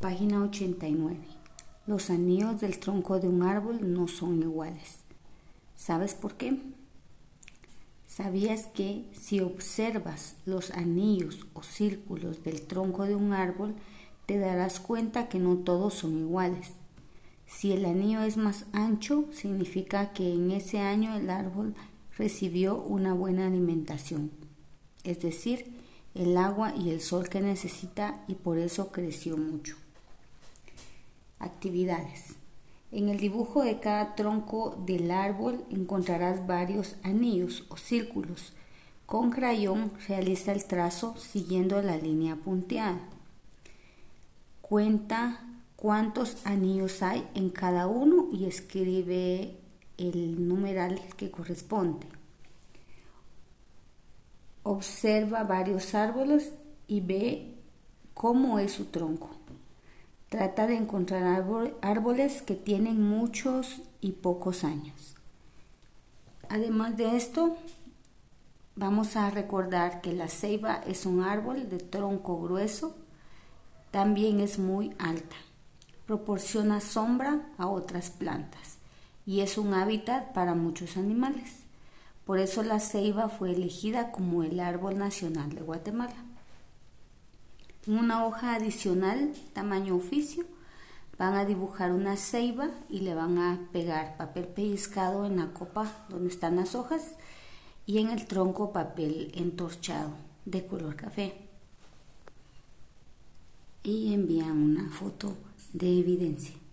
Página 89. Los anillos del tronco de un árbol no son iguales. ¿Sabes por qué? ¿Sabías que si observas los anillos o círculos del tronco de un árbol, te darás cuenta que no todos son iguales? Si el anillo es más ancho, significa que en ese año el árbol recibió una buena alimentación, es decir, el agua y el sol que necesita y por eso creció mucho. Actividades. En el dibujo de cada tronco del árbol encontrarás varios anillos o círculos. Con crayón realiza el trazo siguiendo la línea punteada. Cuenta cuántos anillos hay en cada uno y escribe el numeral que corresponde. Observa varios árboles y ve cómo es su tronco. Trata de encontrar árboles que tienen muchos y pocos años. Además de esto, vamos a recordar que la ceiba es un árbol de tronco grueso, también es muy alta, proporciona sombra a otras plantas y es un hábitat para muchos animales. Por eso la ceiba fue elegida como el árbol nacional de Guatemala una hoja adicional tamaño oficio van a dibujar una ceiba y le van a pegar papel pellizcado en la copa donde están las hojas y en el tronco papel entorchado de color café y envían una foto de evidencia.